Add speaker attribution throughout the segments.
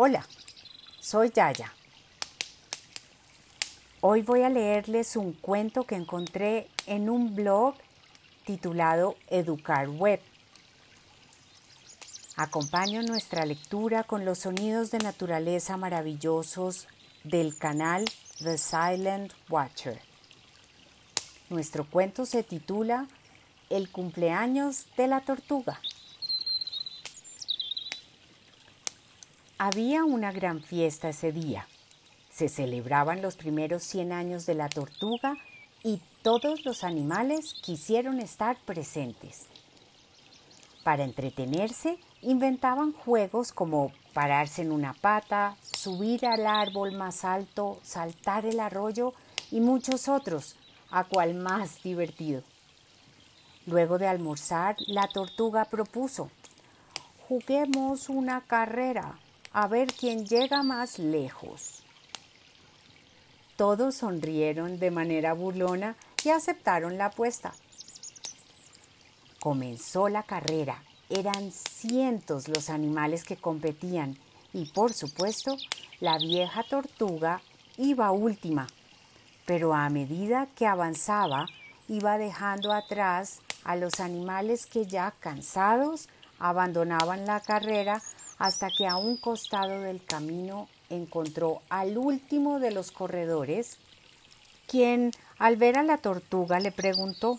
Speaker 1: Hola, soy Yaya. Hoy voy a leerles un cuento que encontré en un blog titulado Educar Web. Acompaño nuestra lectura con los sonidos de naturaleza maravillosos del canal The Silent Watcher. Nuestro cuento se titula El cumpleaños de la tortuga. Había una gran fiesta ese día. Se celebraban los primeros 100 años de la tortuga y todos los animales quisieron estar presentes. Para entretenerse, inventaban juegos como pararse en una pata, subir al árbol más alto, saltar el arroyo y muchos otros, a cual más divertido. Luego de almorzar, la tortuga propuso, juguemos una carrera a ver quién llega más lejos. Todos sonrieron de manera burlona y aceptaron la apuesta. Comenzó la carrera. Eran cientos los animales que competían y por supuesto la vieja tortuga iba última. Pero a medida que avanzaba iba dejando atrás a los animales que ya cansados abandonaban la carrera hasta que a un costado del camino encontró al último de los corredores, quien al ver a la tortuga le preguntó,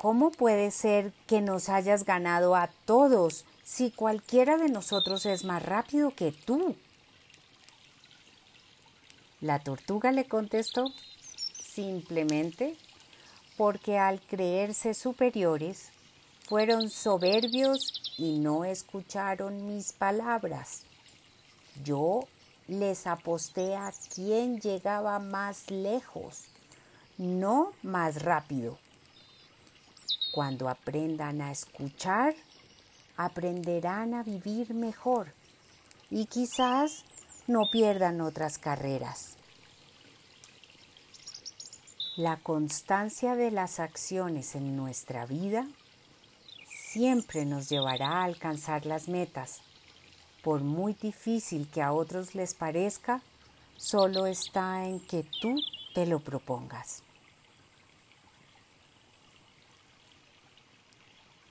Speaker 1: ¿Cómo puede ser que nos hayas ganado a todos si cualquiera de nosotros es más rápido que tú? La tortuga le contestó, simplemente porque al creerse superiores fueron soberbios y no escucharon mis palabras. Yo les aposté a quién llegaba más lejos, no más rápido. Cuando aprendan a escuchar, aprenderán a vivir mejor y quizás no pierdan otras carreras. La constancia de las acciones en nuestra vida siempre nos llevará a alcanzar las metas. Por muy difícil que a otros les parezca, solo está en que tú te lo propongas.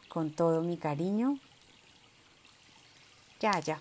Speaker 1: Con todo mi cariño, ya, ya.